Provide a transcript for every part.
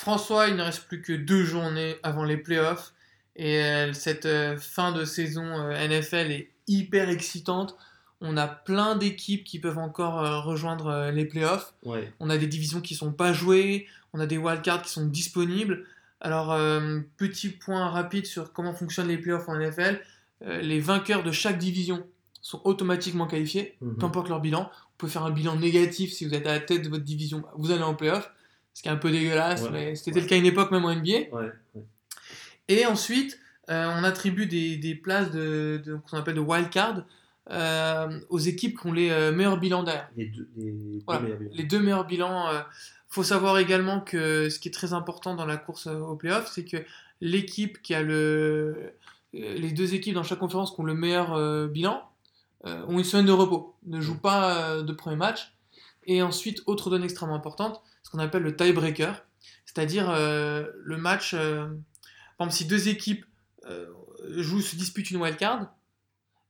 François, il ne reste plus que deux journées avant les playoffs. Et euh, cette euh, fin de saison euh, NFL est hyper excitante. On a plein d'équipes qui peuvent encore rejoindre les playoffs. Ouais. On a des divisions qui sont pas jouées. On a des wildcards qui sont disponibles. Alors, petit point rapide sur comment fonctionnent les playoffs en NFL. Les vainqueurs de chaque division sont automatiquement qualifiés, Mhm. peu importe leur bilan. Vous pouvez faire un bilan négatif si vous êtes à la tête de votre division, vous allez en playoff. Ce qui est un peu dégueulasse, Ouais. mais c'était Ouais. le cas à une époque, même en NBA. Ouais. Et ensuite, euh, on attribue des, des places de, de- qu'on appelle de wildcard euh, aux équipes qui ont les euh, meilleurs bilans derrière. Les deux, les deux Voilà, meilleurs bilans. les deux meilleurs bilans. euh, faut savoir également que ce qui est très important dans la course au playoff, c'est que l'équipe qui a le. Les deux équipes dans chaque conférence qui ont le meilleur bilan ont une semaine de repos, ne jouent pas euh, de premier match. Et ensuite, autre donnée extrêmement importante, ce qu'on appelle le tiebreaker, c'est-à-dire euh, le match. euh, par exemple, si deux équipes euh, jouent, se disputent une wildcard,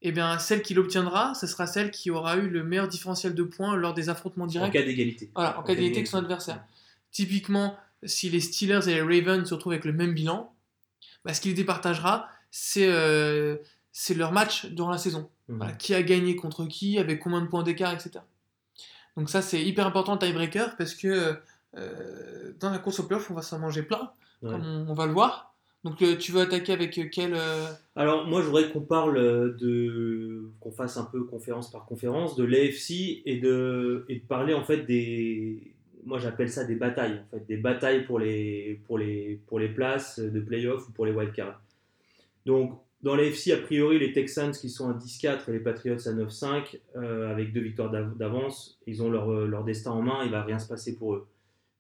eh bien, celle qui l'obtiendra, ce sera celle qui aura eu le meilleur différentiel de points lors des affrontements En directs. cas d'égalité. Voilà, en cas d'égalité avec son adversaire. Typiquement, si les Steelers et les Ravens se retrouvent avec le même bilan, bah, ce qui les départagera, c'est euh, c'est leur match durant la saison. Mhm. Voilà, qui a gagné contre qui, avec combien de points d'écart, etc. Donc ça, c'est hyper important le tiebreaker parce que euh, dans la course au playoff, on va s'en manger plein, Ouais. comme on, on va le voir. Donc euh, tu veux attaquer avec euh, quel... Alors, moi, je voudrais qu'on parle de. qu'on fasse un peu conférence par conférence de l'AFC et de, et de parler en fait des. Moi, j'appelle ça des batailles, en fait, des batailles pour les, pour les, pour les places de playoff ou pour les wildcards. Donc, dans l'AFC, a priori, les Texans qui sont à 10-4 et les Patriots à 9-5, euh, avec deux victoires d'av- d'avance, ils ont leur, leur destin en main, il va rien se passer pour eux.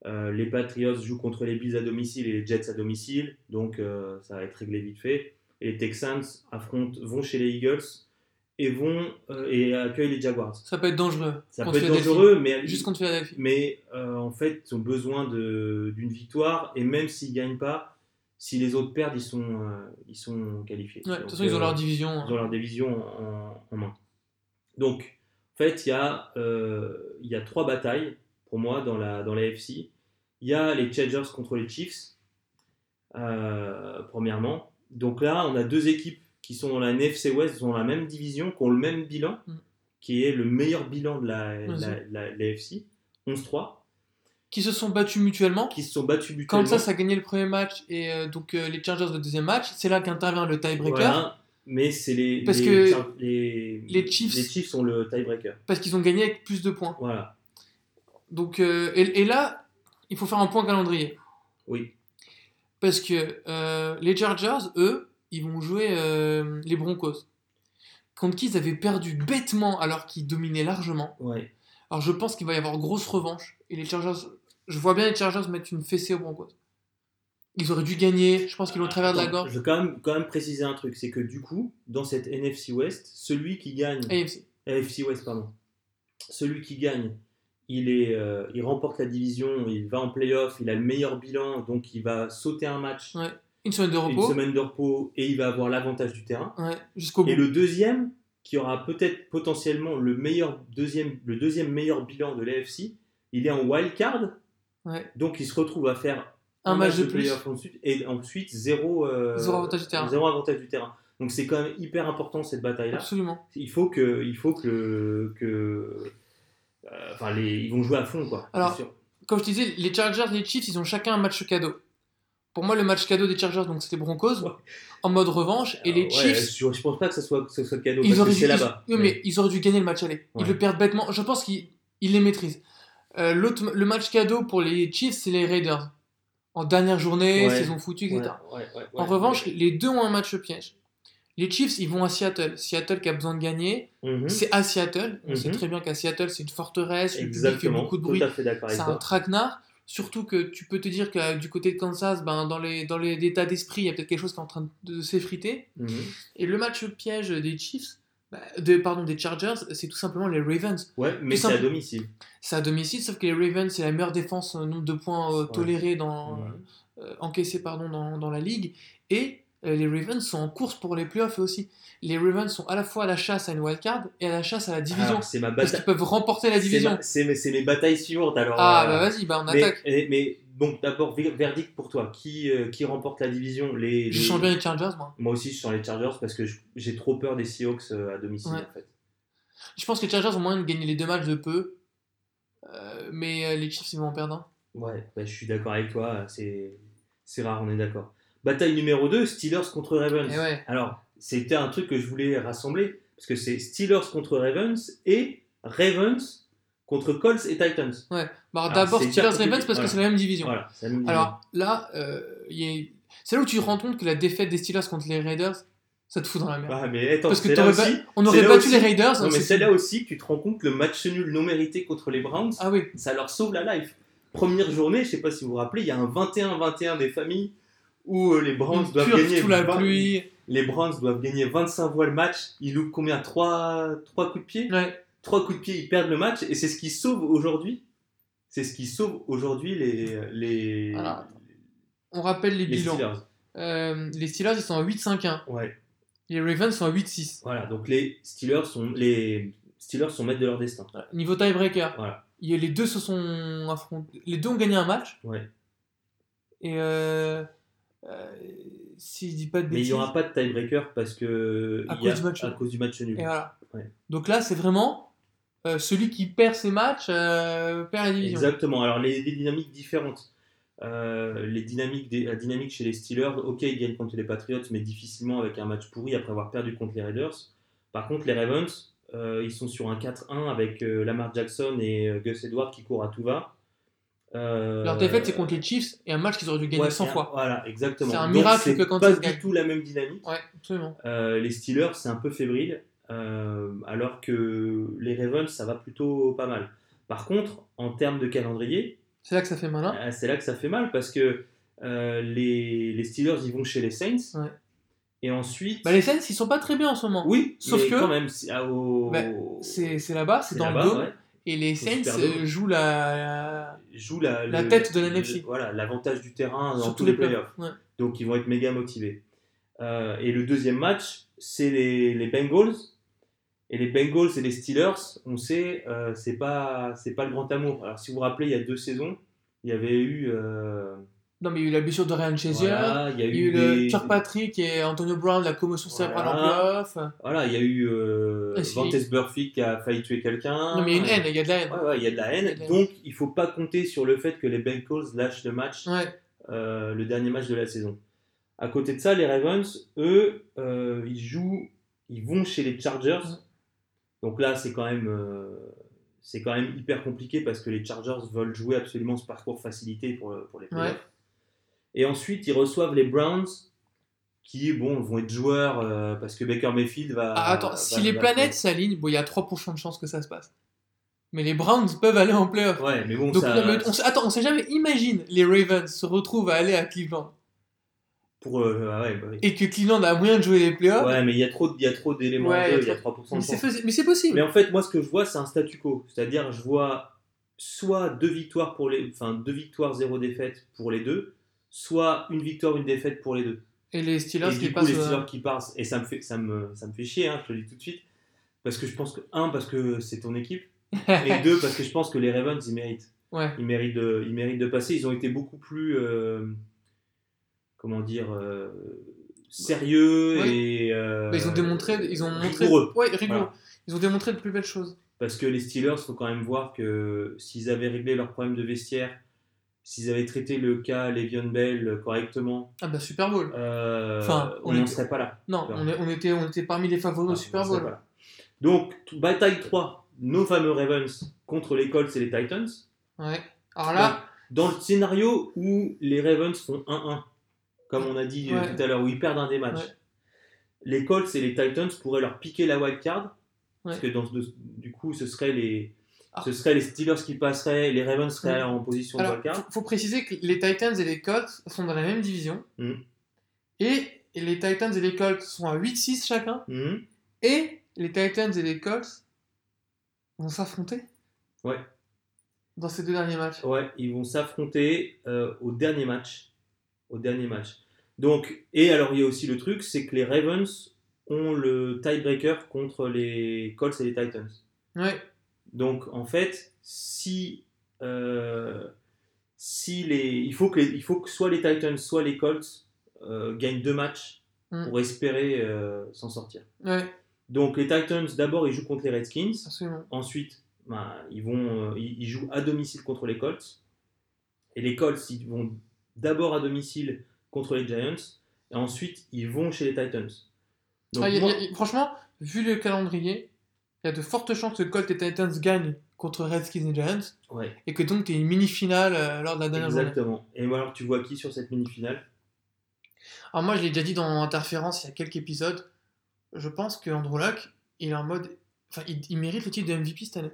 Euh, les Patriots jouent contre les Bills à domicile et les Jets à domicile, donc euh, ça va être réglé vite fait. Et les Texans affrontent, vont chez les Eagles et vont euh, et accueillent les Jaguars. Ça peut être dangereux. Ça peut être dangereux, mais, Juste contre Philadelphie. mais en fait, ils ont besoin d'une victoire et même s'ils gagnent pas, si les autres perdent, ils sont, ils sont qualifiés. Ouais, de toute Donc, façon, ils ont leur division. hein. ils ont leur division en, en main. Donc, en fait, il y, a, il y a trois batailles pour moi dans la, dans la FC. Il y a les Chargers contre les Chiefs, euh, premièrement. Donc là, on a deux équipes qui sont dans la NFC West, qui ont la même division, qui ont le même bilan, Mm. qui est le meilleur bilan de la, Vas-y. la, la- la FC, 11-3, Qui se sont battus mutuellement. qui se sont battus mutuellement. Kansas a gagné le premier match et euh, donc euh, les Chargers le deuxième match. C'est là qu'intervient le tiebreaker. Voilà. Mais c'est les, Parce les, que Char- les, les Chiefs- les Chiefs sont le tiebreaker. Parce qu'ils ont gagné avec plus de points. Voilà. Donc, euh, et, et là, il faut faire un point calendrier. Oui. Parce que euh, les Chargers, eux, ils vont jouer euh, les Broncos. Contre qui ils avaient perdu bêtement alors qu'ils dominaient largement. Ouais. Alors je pense qu'il va y avoir grosse revanche. Et les Chargers, je vois bien les Chargers mettre une fessée aux Broncos. Ils auraient dû gagner, je pense qu'ils l'ont travers de la gorge. Je veux quand même, quand même préciser un truc, c'est que du coup, dans cette NFC West, celui qui gagne, AFC. AFC West, pardon, celui qui gagne, il, est, euh, il remporte la division, il va en playoff, il a le meilleur bilan, donc il va sauter un match, Ouais. Une semaine de une repos. semaine de repos, et il va avoir l'avantage du terrain. Ouais, jusqu'au bout. Et le deuxième, qui aura peut-être potentiellement le, meilleur deuxième, le deuxième meilleur bilan de l'AFC, il est en wild card, Ouais. donc il se retrouve à faire Un match de plus. playoff ensuite, et ensuite zéro, euh, Zéro avantage du terrain. zéro avantage du terrain. Donc c'est quand même hyper important cette bataille-là. Absolument. Il faut que, il faut que, que enfin les, ils vont jouer à fond quoi. Alors, sûr. Comme je te disais, les Chargers et les Chiefs, ils ont chacun un match cadeau. Pour moi, le match cadeau des Chargers, donc c'était Broncos, Ouais. en mode revanche, et les ouais, Chiefs, je, je pense pas que ce soit, que ce soit cadeau ils parce que c'est ils- là-bas. oui, mais ils auraient dû gagner le match aller. Ils le perdent bêtement. Je pense qu'ils ils les maîtrisent. Euh, l'autre- le match cadeau pour les Chiefs, c'est les Raiders. En dernière journée, saison foutue, etc. En revanche, les deux ont un match piège. Les Chiefs, ils vont à Seattle. Seattle qui a besoin de gagner, Mhm. c'est à Seattle. On Mhm. sait très bien qu'à Seattle, c'est une forteresse, public fait beaucoup de bruit. C'est un traquenard. Surtout que tu peux te dire que euh, du côté de Kansas, ben, dans les dans les états d'esprit, il y a peut-être quelque chose qui est en train de s'effriter. Mhm. Et le match piège des Chiefs, de, pardon, des Chargers, c'est tout simplement les Ravens. Ouais, mais c'est à domicile. C'est à domicile, sauf que les Ravens, c'est la meilleure défense, euh, nombre de points euh, tolérés dans, Ouais. euh, encaissés pardon, dans, dans la ligue. Et les Ravens sont en course pour les playoffs aussi. Les Ravens sont à la fois à la chasse à une wildcard et à la chasse à la division. Alors, c'est ma parce qu'ils peuvent remporter la division. C'est mes, batailles suivantes alors. Ah euh, bah vas-y, bah on mais, attaque. mais donc d'abord, ver- verdict pour toi. Qui, euh, qui remporte la division? Les, Je sens bien les Chargers, moi. Moi aussi, je sens les Chargers parce que j'ai trop peur des Seahawks euh, à domicile, Ouais. en fait. Je pense que les Chargers ont moyen de gagner les deux matchs de peu. Euh, mais euh, les Chiefs, ils vont en perdre un. Ouais, bah, je suis d'accord avec toi. C'est rare, on est d'accord. Bataille numéro 2, Steelers contre Ravens. Ouais. Alors, c'était un truc que je voulais rassembler parce que c'est Steelers contre Ravens et Ravens contre Colts et Titans. Ouais. Bah, D'abord c'est Steelers hyper Ravens compliqué. parce que c'est la même division. Voilà, c'est la même Alors là, euh, a- c'est là où tu te rends compte que la défaite des Steelers contre les Raiders, ça te fout dans la merde. Ah, mais attends, parce que là aussi. on aurait battu aussi- les Raiders. Non, mais c'est là aussi que tu te rends compte que le match nul non mérité contre les Browns, Ah oui. ça leur sauve la life. Première journée, je sais pas si vous vous rappelez, il y a un 21-21 des familles où euh, les Browns Une doivent gagner sous la 20 pluie. Les Browns doivent gagner 25 fois le match. Ils loupent combien? 3, coups de pied? Ouais. 3 coups de pied, ils perdent le match. Et c'est ce qui sauve aujourd'hui. C'est ce qui sauve aujourd'hui les, les, Alors, On rappelle les les bilans. Steelers. Euh, les Steelers, ils sont à 8-5-1. Ouais. Les Ravens sont à 8-6. Voilà. Donc les Steelers sont, les Steelers sont maîtres de leur destin. Voilà. Niveau tiebreaker, Voilà. les deux se sont affrontés. Les deux ont gagné un match. Ouais. Et euh, euh, si je dis pas de Mais il bêtises. n'y aura pas de tiebreaker parce que À il y a- cause du match à nul. cause du match nul. Et voilà. Ouais. Donc là, c'est vraiment euh, celui qui perd ses matchs euh, perd la division. Exactement. Alors les, les dynamiques différentes. Euh, les dynamiques des- la dynamique chez les Steelers, ok, ils gagnent contre les Patriots, mais difficilement avec un match pourri après avoir perdu contre les Raiders. Par contre, les Ravens, ils sont sur un 4-1 avec Lamar Jackson et Gus Edwards qui courent à tout va. Euh, Leur défaite, c'est contre les Chiefs et un match qu'ils auraient dû gagner ouais, 100 c'est un- fois. Voilà, exactement. C'est un Donc, miracle c'est que quand pas ils du gagnent. tout la même dynamique. Ouais, absolument. Euh, les Steelers, c'est un peu fébrile, euh, alors que les Ravens, ça va plutôt pas mal. Par contre, en termes de calendrier, C'est là que ça fait malin. euh, c'est là que ça fait mal parce que les, les Steelers, ils vont chez les Saints. Ouais. Et ensuite. Bah, les Saints, ils sont pas très bien en ce moment. oui, sauf mais que- quand même, c'est au- Bah, C'est là-bas, c'est dans le ouais. Et les Saints jouent la. Joue la, La le- tête de la NFC. Voilà, l'avantage du terrain dans sur tous les playoffs. Ouais. Donc ils vont être méga motivés. Euh, et le deuxième match, c'est les, les Bengals. Et les Bengals et les Steelers, on sait, euh, c'est pas pas le grand amour. Alors si vous vous rappelez, il y a deux saisons, il y avait eu euh, Non, mais il y a eu la blessure de Ryan voilà, il y a Il y a eu eu le Kirkpatrick et Antonio Brown, la commotion cérébrale en Voilà. playoff. voilà, il y a eu euh, Ah, si. Vantez Burfict qui a failli tuer quelqu'un. Non, mais il y a une haine, il y a de la haine. Ouais, ouais, il y a de la haine. De la haine. Donc il faut pas compter sur le fait que les Bengals lâchent le match Ouais. euh, le dernier match de la saison. À côté de ça, les Ravens, eux, euh, ils jouent, ils vont chez les Chargers. Donc là, c'est quand même, euh, c'est quand même hyper compliqué parce que les Chargers veulent jouer absolument ce parcours facilité pour, pour les playoffs. Et ensuite, ils reçoivent les Browns, qui bon vont être joueurs euh, parce que Baker Mayfield va. Ah, attends, va- si va- les va- planètes s'alignent, bon, il y a 3% de chances que ça se passe. Mais les Browns peuvent aller en playoff. Ouais, mais bon, Donc, ça, mais on, attends, on sait jamais, imagine les Ravens se retrouvent à aller à Cleveland pour, euh, ah ouais, bah oui. et que Cleveland a moyen de jouer les playoffs. Ouais, mais il y a trop, y a trop d'éléments Ouais, il y a jeu, il y a trop- 3% mais de c'est mais c'est possible. Mais en fait, moi, ce que je vois, c'est un statu quo. C'est-à-dire, je vois soit deux victoires pour les, enfin deux victoires, zéro défaite pour les deux, soit une victoire, une défaite pour les deux. Et les Steelers et qui passent. les euh, Steelers qui passent, et ça me fait, ça me, ça me fait chier, hein, je te le dis tout de suite, parce que je pense que un, parce que c'est ton équipe, et deux, parce que je pense que les Ravens, ils méritent, ouais. ils méritent de, ils méritent de passer. Ils ont été beaucoup plus, euh, comment dire, euh, sérieux Ouais. et. euh, Bah, ils ont démontré, ils ont montré, rigoureux. ouais, rigoureux. Voilà. Ils ont démontré de plus belles choses. Parce que les Steelers, faut quand même voir que s'ils avaient réglé leurs problèmes de vestiaire, s'ils avaient traité le cas Le'Veon Bell correctement, Ah bah Super Bowl. euh, Enfin, on n'en serait pas là. Non, on, est- on était, on était parmi les favoris Non, au Super Bowl. pas là. Donc, bataille 3, nos fameux Ravens contre les Colts et les Titans. Ouais. Alors là, Dans le scénario où les Ravens font 1-1, comme on a dit euh, Ouais. tout à l'heure, où ils perdent un des matchs, Ouais. les Colts et les Titans pourraient leur piquer la wild card. Parce que dans, du coup, ce serait les, Ah. ce serait les Steelers qui passeraient, les Ravens seraient Ouais. en position de alors, wild card. faut, faut préciser que les Titans et les Colts sont dans la même division. Mhm. Et, et les Titans et les Colts sont à 8-6 chacun. Mhm. Et les Titans et les Colts vont s'affronter. Ouais. Dans ces deux derniers matchs. Ouais, ils vont s'affronter euh, au dernier match. Au dernier match. Donc, et alors il y a aussi le truc, c'est que les Ravens ont le tiebreaker contre les Colts et les Titans. Ouais. Donc en fait, si, euh, si les, il, faut que les- il faut que soit les Titans, soit les Colts euh, gagnent deux matchs Mm. pour espérer euh, s'en sortir. Ouais, Donc les Titans, d'abord, ils jouent contre les Redskins. absolument. Ensuite, ben, ils, vont, ils, ils jouent à domicile contre les Colts. Et les Colts, ils vont d'abord à domicile contre les Giants. Et ensuite, ils vont chez les Titans. Donc, Ah, y a- moi- y a- franchement, vu le calendrier, il y a de fortes chances que Colt et Titans gagnent contre Redskins et Giants, ouais, et que donc tu une mini-finale euh, lors de la dernière journée. exactement. Et alors, tu vois qui sur cette mini-finale? Alors moi, je l'ai déjà dit dans Interférence il y a quelques épisodes, je pense que Andrew Luck, il est en mode... Enfin, il, il mérite le titre de MVP cette année.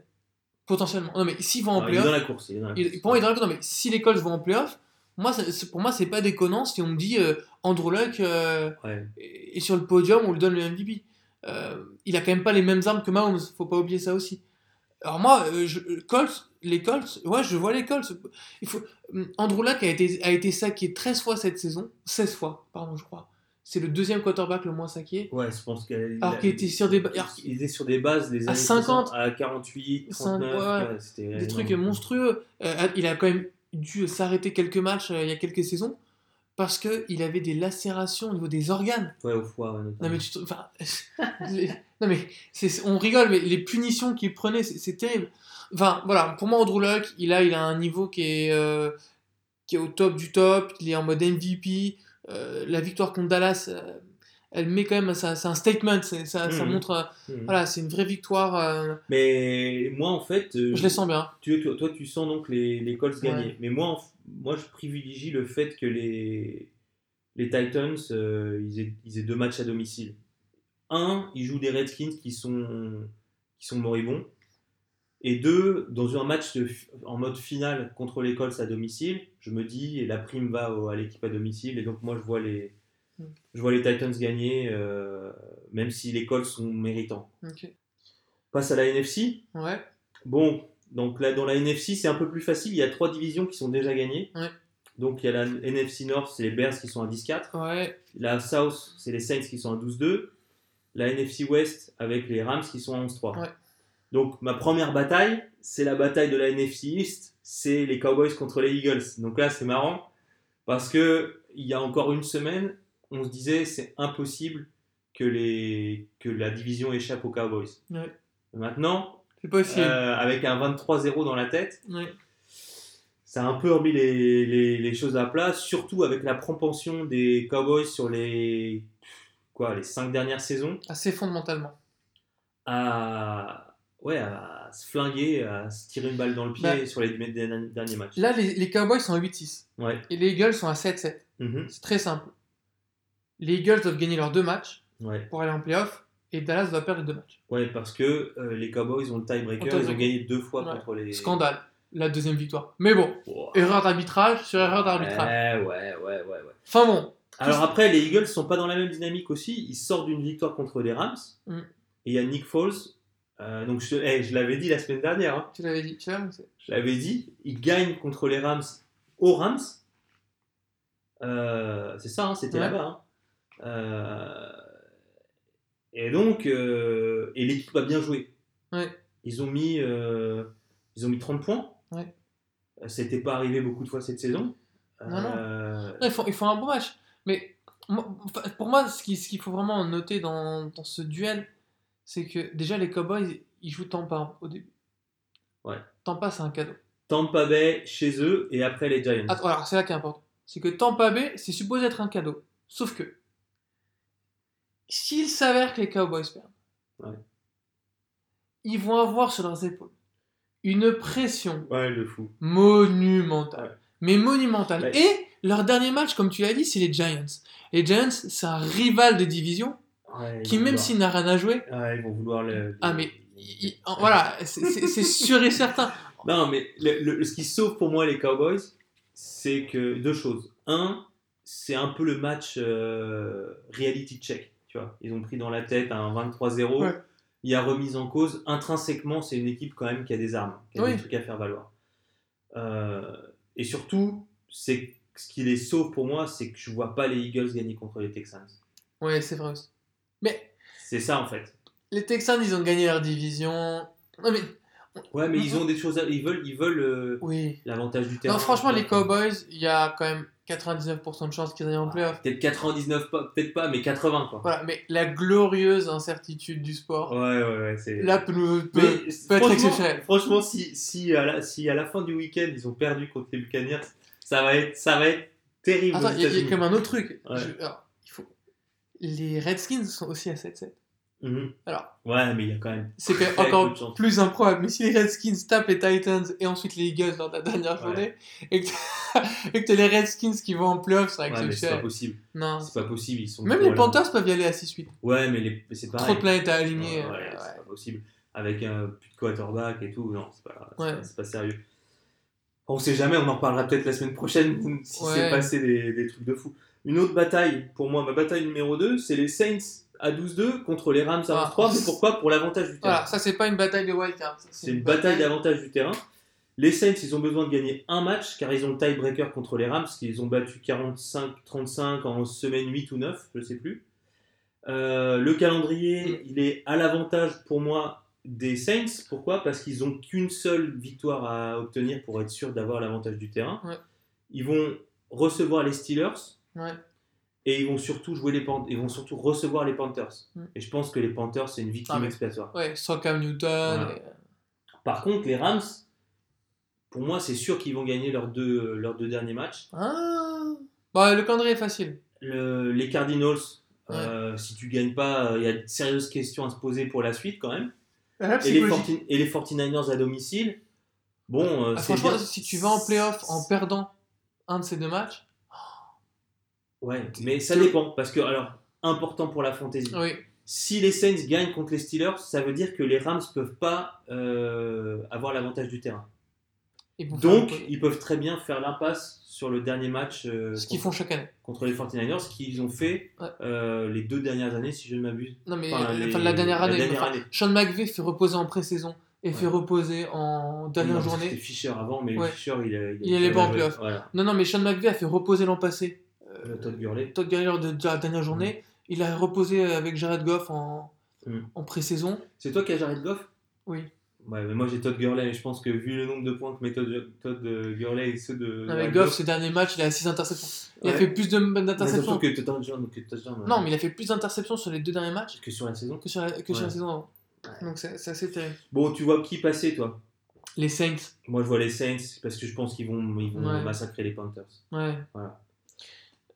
Potentiellement. Non, mais s'ils vont en Alors, Il est dans playoff... la course. Il est dans la il- course. pour moi, il est dans la- non, mais si les Colts vont en playoff, moi, pour moi, c'est pas déconnant si on me dit euh, Andrew Luck euh, Ouais. est sur le podium, on lui donne le MVP. Euh, il a quand même pas les mêmes armes que Mahomes, faut pas oublier ça aussi. Alors moi, euh, je- euh, Colts, les Colts, ouais, je vois les Colts. Il faut, Andrew Luck a été, a été saqué 13 fois cette saison, 16 fois, pardon, je crois. C'est le deuxième quarterback le moins saqué. Ouais, je pense qu'il était sur des alors il était sur des bases des À années 50, 60, à 48, Cinq- 39, ouais, Des trucs monstrueux. Euh, il a quand même dû s'arrêter quelques matchs il y a quelques saisons parce qu'il avait des lacérations au niveau des organes. Ouais, au foie. ouais, Non mais tu te- enfin, les- non mais c'est- on rigole mais les punitions qu'il prenait c'est terrible. Enfin voilà pour moi Andrew Luck il a il a un niveau qui est euh, qui est au top du top il est en mode MVP Euh, la victoire contre Dallas euh, elle met quand même c'est un statement c'est- ça, ça Mhm. montre Mhm. voilà c'est une vraie victoire Mais moi, en fait, je les sens bien. tu, toi, toi, tu sens donc les, les Colts Ouais. gagner. Mais moi, en f- moi, je privilégie le fait que les, les Titans, euh, ils, aient, ils aient deux matchs à domicile. Un, ils jouent des Redskins qui sont, qui sont moribonds. Et deux, dans un match de en mode finale contre les Colts à domicile, je me dis, la prime va au- à l'équipe à domicile. Et donc, moi, je vois les, je vois les Titans gagner, euh, même si les Colts sont méritants. Ok. Passe à la NFC. Ouais. Bon, donc là, dans la NFC, c'est un peu plus facile. Il y a trois divisions qui sont déjà gagnées. Ouais. Donc il y a la NFC North, c'est les Bears qui sont à 10-4. Ouais. La South, c'est les Saints qui sont à 12-2. La NFC West avec les Rams qui sont à 11-3. Ouais. Donc ma première bataille, c'est la bataille de la NFC East. C'est les Cowboys contre les Eagles. Donc là, c'est marrant parce que il y a encore une semaine, on se disait c'est impossible que, les, que la division échappe aux Cowboys. Ouais. Maintenant, C'est possible. euh, avec un 23-0 dans la tête, Ouais. ça a un peu remis les, les- les choses à plat, surtout avec la propension des Cowboys sur les, quoi, les cinq dernières saisons Assez fondamentalement. à, ouais, à se flinguer, à se tirer une balle dans le pied Bah, sur les derniers matchs. Là, les, les Cowboys sont à 8-6 Ouais. et les Eagles sont à 7-7. Mhm. C'est très simple. Les Eagles doivent gagner leurs deux matchs ouais. pour aller en playoff et Dallas doit perdre les deux matchs. Ouais, parce que euh, les Cowboys ont le tiebreaker, ils ont gagné deux fois Ouais. contre les. Scandale, la deuxième victoire. Mais bon, Wow. erreur d'arbitrage sur erreur d'arbitrage. Ouais, ouais, ouais, ouais, ouais. Enfin bon, Alors après, les Eagles sont pas dans la même dynamique aussi. Ils sortent d'une victoire contre les Rams. Mm. Et il y a Nick Foles. Euh, donc je, eh, je l'avais dit la semaine dernière. hein. tu l'avais dit. Tu annoncé. Je l'avais dit. Il gagne contre les Rams aux Rams. Euh, c'est ça, hein, c'était Ouais. là-bas. hein. Euh, et donc, euh, et l'équipe a bien joué. Ouais. Ils ont mis, euh, ils ont mis 30 points. Ouais. Euh, Ça n'était pas arrivé beaucoup de fois cette saison. Non, non. Euh, Non, ils, font, ils font un bon match. Mais pour moi, ce qu'il faut vraiment noter dans, dans ce duel, c'est que déjà les Cowboys, ils jouent Tampa au début. Ouais. Tampa, c'est un cadeau. Tampa Bay chez eux et après les Giants. Attends, alors c'est là qui est important. C'est que Tampa Bay, c'est supposé être un cadeau. Sauf que, s'il s'avère que les Cowboys perdent, Ouais. ils vont avoir sur leurs épaules une pression Ouais, le fou. monumentale. Ouais. Mais monumentale. Et leur dernier match, comme tu l'as dit, c'est les Giants. Les Giants, c'est un rival de division Ouais, qui, même s'il n'a rien à jouer, ils vont vouloir le. ah mais il- il- voilà, c'est- sûr et certain. Non, mais le- le- ce qui sauve pour moi les Cowboys, c'est que deux choses. Un, c'est un peu le match euh, reality check. Tu vois, ils ont pris dans la tête un 23-0. Ouais. Il y a remise en cause. Intrinsèquement, c'est une équipe quand même qui a des armes, qui a Oui. des trucs à faire valoir. Euh, et surtout, c'est ce qui les sauve pour moi, c'est que je vois pas les Eagles gagner contre les Texans. Ouais, c'est vrai aussi. Mais C'est ça en fait. les Texans, ils ont gagné leur division. Non mais, Ouais, mais ils ont des choses. À... Ils veulent, ils veulent euh, Oui. l'avantage du terrain. Non, franchement, les Cowboys, il y a quand même 99% de chances qu'ils aillent en playoff. Peut-être 99, pas- peut-être pas, mais 80 quoi. Voilà, mais la glorieuse incertitude du sport, Ouais, ouais, ouais. C'est... là, peut, peut- peut être franchement- exceptionnel. Franchement, si, si, à la, si à la fin du week-end ils ont perdu contre les Buccaneers, ça va être, ça va être terrible. Attends, il y, a- comme un autre truc. Ouais. Je- alors, il faut... Les Redskins sont aussi à 7-7. Mhm. Alors, Ouais, mais il y a quand même. c'est encore plus improbable. Mais si les Redskins tapent les Titans et ensuite les Eagles lors de la dernière Ouais. journée, et que t'as et que t'as les Redskins qui vont en playoff, c'est Ouais, mais c'est pas possible. non. C'est pas possible. Ils sont Même les. Panthers peuvent y aller à 6-8. Ouais, mais, les... c'est pareil. Trop de planètes à Ouais, aligner. ouais, euh, ouais. c'est pas possible. Avec un plus de quarterback et tout, non, c'est pas, Ouais. pas, c'est pas sérieux. On sait jamais, on en parlera peut-être la semaine prochaine si Ouais. c'est passé des, des trucs de fou. Une autre bataille, pour moi, ma bataille numéro 2, c'est les Saints à 12-2 contre les Rams à Ah. 11-3. Mais pourquoi Pour l'avantage du terrain. Voilà, ça c'est pas une bataille de wildcard. C'est une bataille d'avantage du terrain. Les Saints, ils ont besoin de gagner un match car ils ont le tiebreaker contre les Rams, qu'ils ont battu 45-35 en semaine 8 ou 9, je sais plus. Euh, le calendrier, il est à l'avantage pour moi des Saints. Pourquoi? Parce qu'ils ont qu'une seule victoire à obtenir pour être sûr d'avoir l'avantage du terrain. Ouais. Ils vont recevoir les Steelers Ouais. Et ils vont surtout jouer les Pan- ils vont surtout recevoir les Panthers. Mm. Et je pense que les Panthers c'est une victime Ah, mais- expiatoire. Ouais, sans Cam Newton. Voilà. et- Par contre, les Rams, pour moi, c'est sûr qu'ils vont gagner leurs deux, leurs deux derniers matchs. Ah. Bah, le calendrier est facile. Le- les Cardinals, euh, si tu gagnes pas, euh, il y a de sérieuses questions à se poser pour la suite quand même. Et les, psychologie. 40 et les 49ers à domicile, bon, euh, Ah, franchement, bien. si tu vas en playoff en perdant un de ces deux matchs, Ouais, mais ça dépend. Parce que, alors, important pour la fantasy. oui. Si les Saints gagnent contre les Steelers, ça veut dire que les Rams peuvent pas euh, avoir l'avantage du terrain. Ils vont faire Donc, ils peuvent très bien faire l'impasse sur le dernier match euh, ce qu'ils contre- font chaque année. contre les 49ers, ce qu'ils ont fait Ouais. euh, les deux dernières années, si je ne m'abuse. Non, mais Enfin, les- enfin, la dernière année. dernière enfin, année. Sean McVay fait reposer en pré-saison et fait reposer en dernière non, journée. C'était Fischer avant, mais Ouais. Fischer, il, a- Il allait pas en playoff. Voilà. Non, non, mais Sean McVay a fait reposer l'an passé. Le Todd Gurley. Todd Gurley lors de de la dernière journée. Il a reposé avec Jared Goff en, Mm. en pré-saison. C'est toi qui as Jared Goff? Oui. Ouais, mais moi j'ai Todd Gurley, mais je pense que vu le nombre de points que met Todd, Todd euh, Gurley et ceux de. Jared Goff, ses derniers matchs, il a 6 interceptions. Il a Ouais. fait plus d'interceptions. que que touchdown, Non, mais il a fait plus d'interceptions sur les deux derniers matchs que sur la saison. que sur la, que sur la Ouais. saison avant. Donc c'est assez terrible. Bon, tu vois qui passer, toi? Les Saints. Moi je vois les Saints parce que je pense qu'ils vont, ils vont massacrer les Panthers. Ouais. Voilà.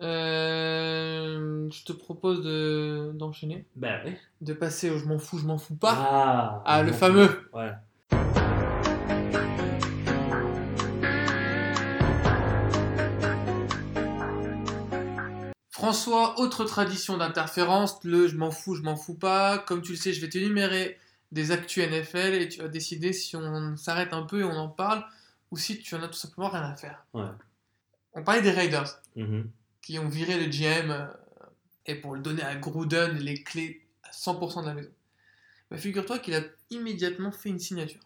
Euh, je te propose de- d'enchaîner, Bah ouais. de passer au je m'en fous, je m'en fous pas. Ah, Ah, le fameux. Voilà. François, autre tradition d'interférence, le je m'en fous, je m'en fous pas. Comme tu le sais, je vais t'énumérer des actus NFL et tu vas décider si on s'arrête un peu et on en parle ou si tu en as tout simplement rien à faire. Ouais. On parlait des Raiders Mhm. Qui ont viré le GM euh, et pour le donner à Gruden les clés à 100% de la maison. Bah, Figure-toi qu'il a immédiatement fait une signature.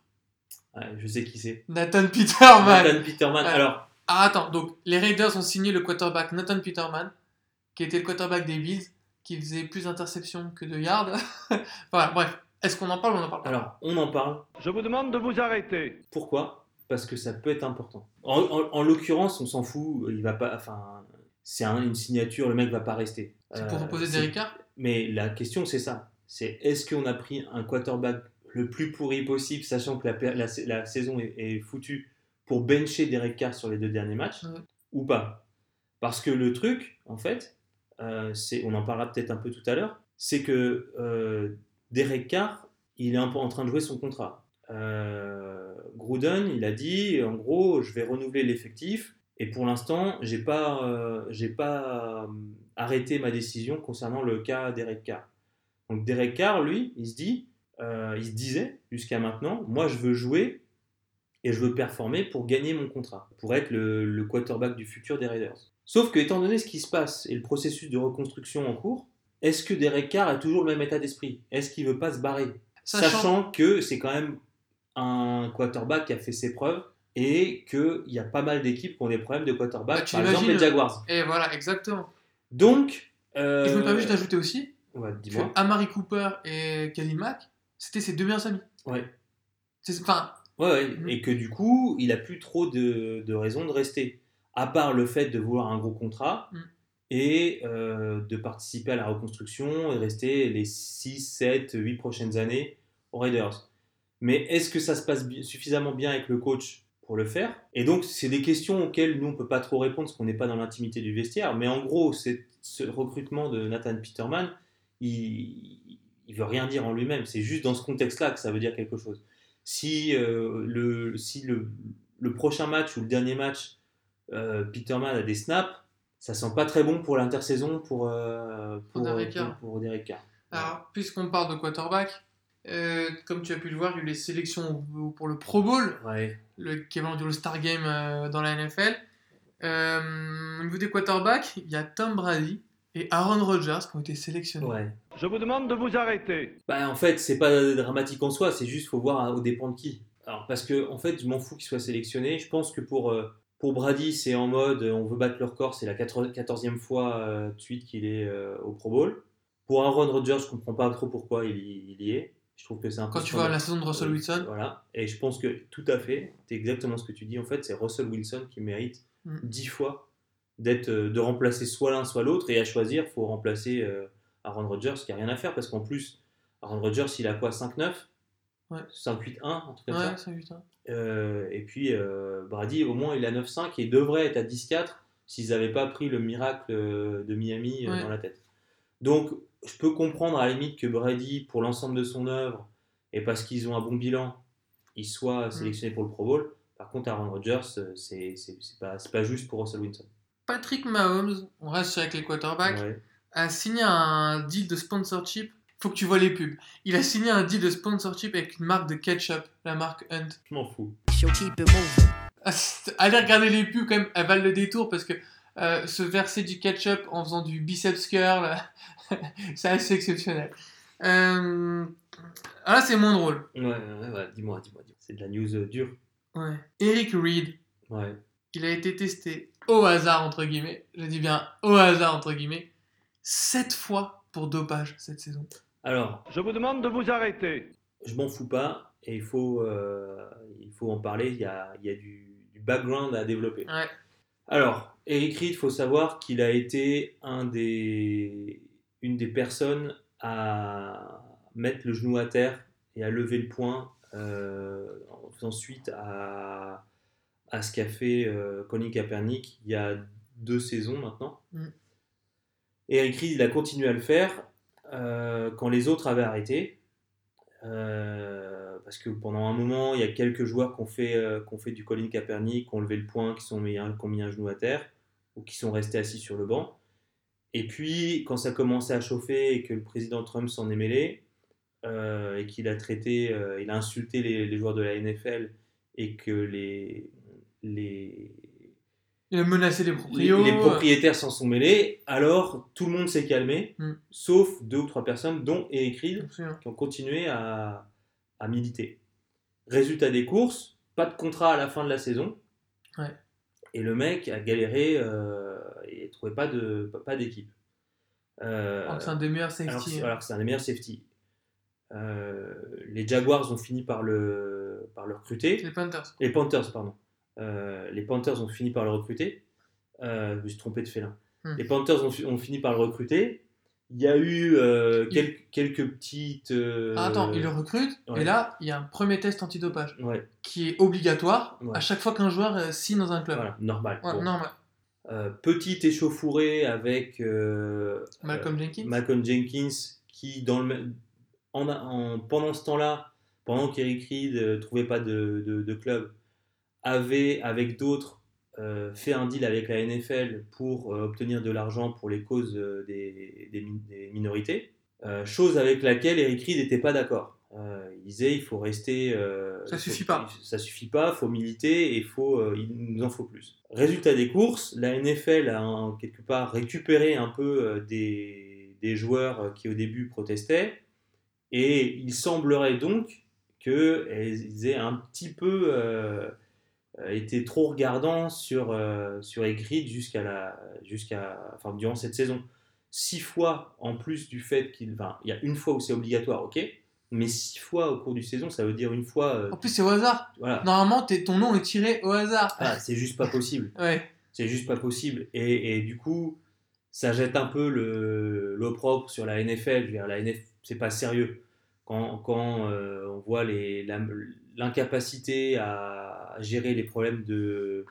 Ouais, je sais qui c'est. Nathan Peterman. Nathan Peterman. Ouais. Alors, Ah attends, donc les Raiders ont signé le quarterback Nathan Peterman, qui était le quarterback des Bills, qui faisait plus d'interceptions que de yards. voilà, bref. Est-ce qu'on en parle ou on en parle pas? Alors, on en parle. Je vous demande de vous arrêter. Pourquoi? Parce que ça peut être important. En, en- en l'occurrence, on s'en fout. Il va pas. Enfin, c'est un- une signature. Le mec va pas rester. C'est pour Euh, reposer Derek Carr Mais la question, c'est ça. C'est est-ce qu'on a pris un quarterback le plus pourri possible, sachant que la, per- la, la saison est, est foutue, pour bencher Derek Carr sur les deux derniers matchs, ou pas? Parce que le truc, en fait, euh, c'est, on en parlera peut-être un peu tout à l'heure, c'est que euh, Derek Carr, il est un peu en train de jouer son contrat. Euh, Gruden, il a dit, en gros, je vais renouveler l'effectif. Et pour l'instant, j'ai pas, euh, j'ai pas euh, arrêté ma décision concernant le cas Derek Carr. Donc Derek Carr, lui, il se dit, euh, il se disait jusqu'à maintenant, moi je veux jouer et je veux performer pour gagner mon contrat, pour être le, le quarterback du futur des Raiders. Sauf que étant donné ce qui se passe et le processus de reconstruction en cours, est-ce que Derek Carr a toujours le même état d'esprit? Est-ce qu'il veut pas se barrer? Sachant- Sachant que c'est quand même un quarterback qui a fait ses preuves et qu'il y a pas mal d'équipes qui ont des problèmes de quarterback, Bah, tu par exemple les imagines- Jaguars. Et voilà, exactement. Donc, Et je me permets juste euh, d'ajouter aussi ouais, que. Amari Cooper et Khalil Mack, c'était ses deux meilleurs amis. Ouais. Enfin, Ouais, ouais, Mhm. et que du coup, il a plus trop de, de raisons de rester. À part le fait de vouloir un gros contrat Mhm. et euh, de participer à la reconstruction et rester les 6, 7, 8 prochaines années aux Raiders. Mais est-ce que ça se passe suffisamment bien avec le coach? Pour le faire Et donc, c'est des questions auxquelles nous, on ne peut pas trop répondre parce qu'on n'est pas dans l'intimité du vestiaire. Mais en gros, ce recrutement de Nathan Peterman, il ne veut rien dire en lui-même. C'est juste dans ce contexte-là que ça veut dire quelque chose. Si, euh, le, si le, le prochain match ou le dernier match, euh, Peterman a des snaps, ça sent pas très bon pour l'intersaison pour, euh, Pour pour, Derek Carr. pour- pour Derek Carr. Alors, puisqu'on parle de quarterback, euh, comme tu as pu le voir, il y a eu les sélections pour le Pro Bowl, Ouais. Le équivalent du All-Star Game euh, dans la NFL. Euh, au niveau des quarterbacks, il y a Tom Brady et Aaron Rodgers qui ont été sélectionnés. ouais. Je vous demande de vous arrêter. Bah, en fait, c'est pas dramatique en soi, c'est juste faut voir au dépend de qui. Alors, parce que, en fait, je m'en fous qu'il soit sélectionné. Je pense que pour, euh, pour Brady, c'est en mode on veut battre leur corps, c'est la 14e fois euh, de suite qu'il est euh, au Pro Bowl. Pour Aaron Rodgers, je comprends pas trop pourquoi il y, il y est. Je trouve que c'est Quand tu vois la saison de Russell Wilson, Voilà, et je pense que tout à fait, c'est exactement ce que tu dis. En fait, c'est Russell Wilson qui mérite Mm. 10 fois d'être, euh, de remplacer soit l'un, soit l'autre. Et à choisir, il faut remplacer euh, Aaron Rodgers, qui a rien à faire, parce qu'en plus, Aaron Rodgers, il a quoi 5-9 Ouais. 5-8-1, un truc comme ouais, ça. c'est juste, hein. Euh, et puis, euh, Brady, au moins, il a 9-5 et il devrait être à 10-4 s'ils n'avaient pas pris le miracle euh, de Miami euh, Ouais. dans la tête. Donc, je peux comprendre à la limite que Brady, pour l'ensemble de son œuvre, et parce qu'ils ont un bon bilan, il soit sélectionné pour le Pro Bowl. Par contre, Aaron Rodgers, euh, c'est pas, c'est pas juste pour Russell Wilson. Patrick Mahomes, on reste avec les quarterbacks, Ouais. a signé un deal de sponsorship. Faut que tu vois les pubs. Il a signé un deal de sponsorship avec une marque de ketchup, la marque Hunt. Je m'en fous. Allez regarder les pubs quand même, elles valent le détour parce que euh, se verser du ketchup en faisant du biceps curl, c'est assez exceptionnel. Euh, ah là c'est moins drôle. Ouais, ouais, ouais, dis-moi, dis-moi. dis-moi. C'est de la news euh, dure. Ouais. Eric Reed, Ouais. il a été testé au hasard entre guillemets, je dis bien au hasard entre guillemets, sept fois pour dopage cette saison. Alors, Je vous demande de vous arrêter. je m'en fous pas et il faut, euh, il faut en parler. Il y a, il y a du, du background à développer. Ouais. Alors, Eric Reed, il faut savoir qu'il a été un des, une des personnes à mettre le genou à terre et à lever le poing euh, en faisant suite à, à ce qu'a fait euh, Colin Kaepernick il y a deux saisons maintenant. Mm. Eric Reed, il a continué à le faire euh, quand les autres avaient arrêté. Euh, parce que pendant un moment, il y a quelques joueurs qui ont fait, du Colin Kaepernick, qui ont levé le poing, qui, sont mis qui ont mis un genou à terre, ou qui sont restés assis sur le banc. Et puis, quand ça commençait à chauffer et que le président Trump s'en est mêlé, euh, et qu'il a traité, euh, il a insulté les, les joueurs de la NFL, et que les, les, Il a menacé les les, proprios. les propriétaires s'en sont mêlés, alors tout le monde s'est calmé, Mm. sauf deux ou trois personnes, dont Eric Reed, qui ont continué à, à militer. Résultat des courses, pas de contrat à la fin de la saison. Ouais. Et le mec a galéré euh, et trouvait pas de pas, d'équipe. Euh, Alors que c'est un des meilleurs safety. alors que c'est un des meilleurs safety. Euh, les Jaguars ont fini par le, par le recruter. Les Panthers. Les Panthers, pardon. Euh, les Panthers ont fini par le recruter. Je me suis trompé de félin. Hmm. Les Panthers ont fini par le recruter. Il y a eu euh, Il- quelques petites. euh, Ah, attends, il le recrute ouais. et là, il y a un premier test antidopage Ouais, qui est obligatoire Ouais. à chaque fois qu'un joueur euh, signe dans un club. voilà, normal. Ouais, Bon. normal. Petite échauffourée avec Malcolm Jenkins. Malcolm Jenkins qui, dans le, même- en, en- pendant ce temps-là, pendant qu'Eric Reed ne trouvait pas de, de- de club, avait, avec d'autres, fait un deal avec la NFL pour euh, obtenir de l'argent pour les causes euh, des, des min- des minorités, euh, chose avec laquelle Eric Reed n'était pas d'accord. Euh, il disait il faut rester. euh, Ça suffit faut- pas. Ça suffit pas, faut militer et faut, euh, il nous en faut plus. Résultat des courses, la NFL a quelque part récupéré un peu euh, des, des joueurs euh, qui au début protestaient et il semblerait donc qu'ils aient un petit peu euh, euh, été trop regardants sur, euh, sur Reed jusqu'à la, jusqu'à, enfin, durant cette saison. Six fois en plus du fait qu'il. Enfin, il y a une fois où c'est obligatoire, ok, mais six fois au cours du saison, ça veut dire une fois. euh, En plus, c'est au hasard. voilà. Normalement, t'es- ton nom est tiré au hasard. Ah, c'est juste pas possible. Ouais. C'est juste pas possible. Et, et du coup, ça jette un peu le- l'opprobre sur la NFL. Je veux dire, la NFL, c'est pas sérieux. Quand, quand euh, on voit l'incapacité à gérer les problèmes de,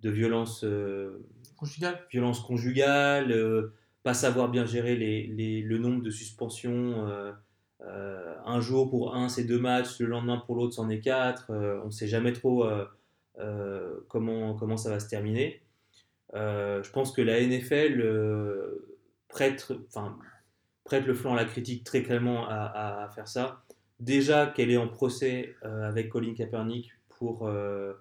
de violence, euh, Conjugal. violence conjugale, euh, pas savoir bien gérer les, les- le nombre de suspensions. euh, un jour pour un, c'est deux matchs, le lendemain pour l'autre, c'en est quatre. on ne sait jamais trop comment, comment ça va se terminer. Je pense que la NFL prête, enfin, prête le flanc à la critique très clairement à, à- à faire ça. Déjà qu'elle est en procès euh, avec Colin Kaepernick pour. euh,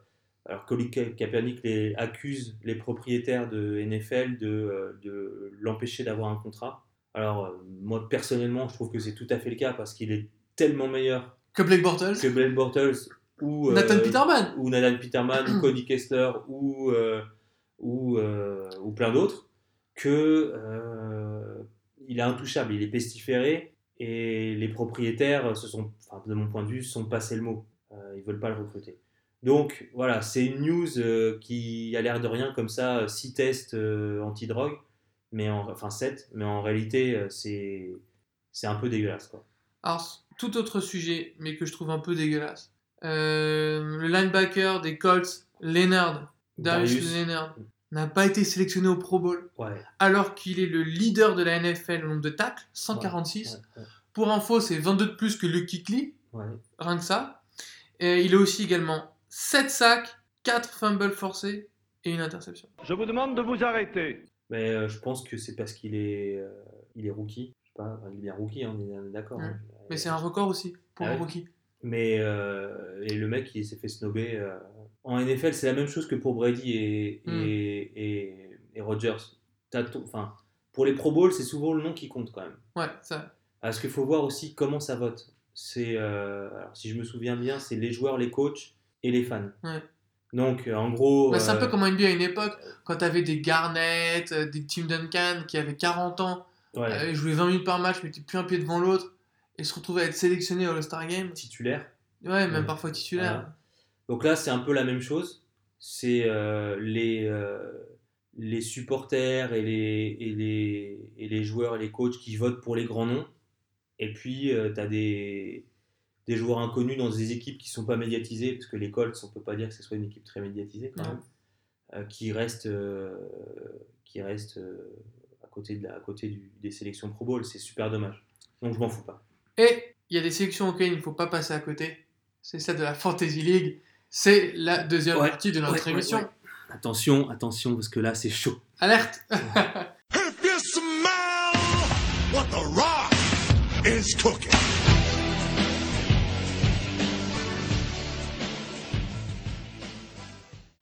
alors, Colin Ka- Kaepernick les, accuse les propriétaires de NFL de, euh, de l'empêcher d'avoir un contrat. Alors, euh, moi, personnellement, je trouve que c'est tout à fait le cas parce qu'il est tellement meilleur Que Blake Bortles. que Blaine Bortles ou. euh, Nathan Peterman. ou Nathan Peterman, ou Cody Kessler, ou, euh, ou, euh, ou plein d'autres, que il est intouchable, il est pestiféré, et les propriétaires, se sont, enfin, de mon point de vue, se sont passé le mot. Euh, ils veulent pas le recruter. Donc voilà, c'est une news euh, qui a l'air de rien comme ça, 6 tests euh, anti-drogue, mais en, enfin 7, mais en réalité, euh, c'est c'est un peu dégueulasse. Quoi. Alors, tout autre sujet, mais que je trouve un peu dégueulasse. Euh, le linebacker des Colts, Leonard, Darius. Leonard, n'a pas été sélectionné au Pro Bowl, Ouais, alors qu'il est le leader de la NFL au nombre de tacles, 146. ouais, Pour info, c'est 22 de plus que Luke ouais, ouais. rien que ça. Et il a aussi également 7 sacs, 4 fumbles forcés et une interception. Je vous demande de vous arrêter. Mais euh, je pense que c'est parce qu'il est, euh, il est rookie. Je sais pas, il est bien rookie, hein, on est- d'accord. Ouais. hein. Mais c'est un record aussi pour Ah un ouais. rookie. Mais euh, et le mec, il s'est fait snobber. euh. En NFL, c'est la même chose que pour Brady et, Mm. et, et, et Rodgers. T'as ton- Enfin, pour les Pro Bowls, c'est souvent le nom qui compte quand même. Ouais, ça. Parce qu'il faut voir aussi comment ça vote. C'est, euh, alors, si je me souviens bien, c'est les joueurs, les coachs et les fans. Ouais. Donc, euh, en gros. Bah, c'est un euh, peu comme NBA à une époque, quand t'avais des Garnett, des Tim Duncan qui avaient 40 ans, ouais, ils jouaient 20 minutes par match, mettaient plus un pied devant l'autre, et se retrouvaient à être sélectionnés au All-Star Game. titulaire. Ouais, même Ouais. parfois titulaires. Voilà. Donc là, c'est un peu la même chose. C'est euh, les, euh, les supporters et les, et, les, et les joueurs et les coachs qui votent pour les grands noms. Et puis, tu as des, des joueurs inconnus dans des équipes qui ne sont pas médiatisées, parce que les Colts, on ne peut pas dire que ce soit une équipe très médiatisée quand même, euh, qui restent, euh, qui euh, à côté, de la, à côté du- des sélections Pro Bowl. C'est super dommage. Donc, je m'en fous pas. Et il y a des sélections auxquelles il ne faut pas passer à côté. C'est celle de la Fantasy League. C'est la deuxième Ouais, partie de notre ouais, émission. ouais. Attention, attention, parce que là, c'est chaud. Alerte Americans took it.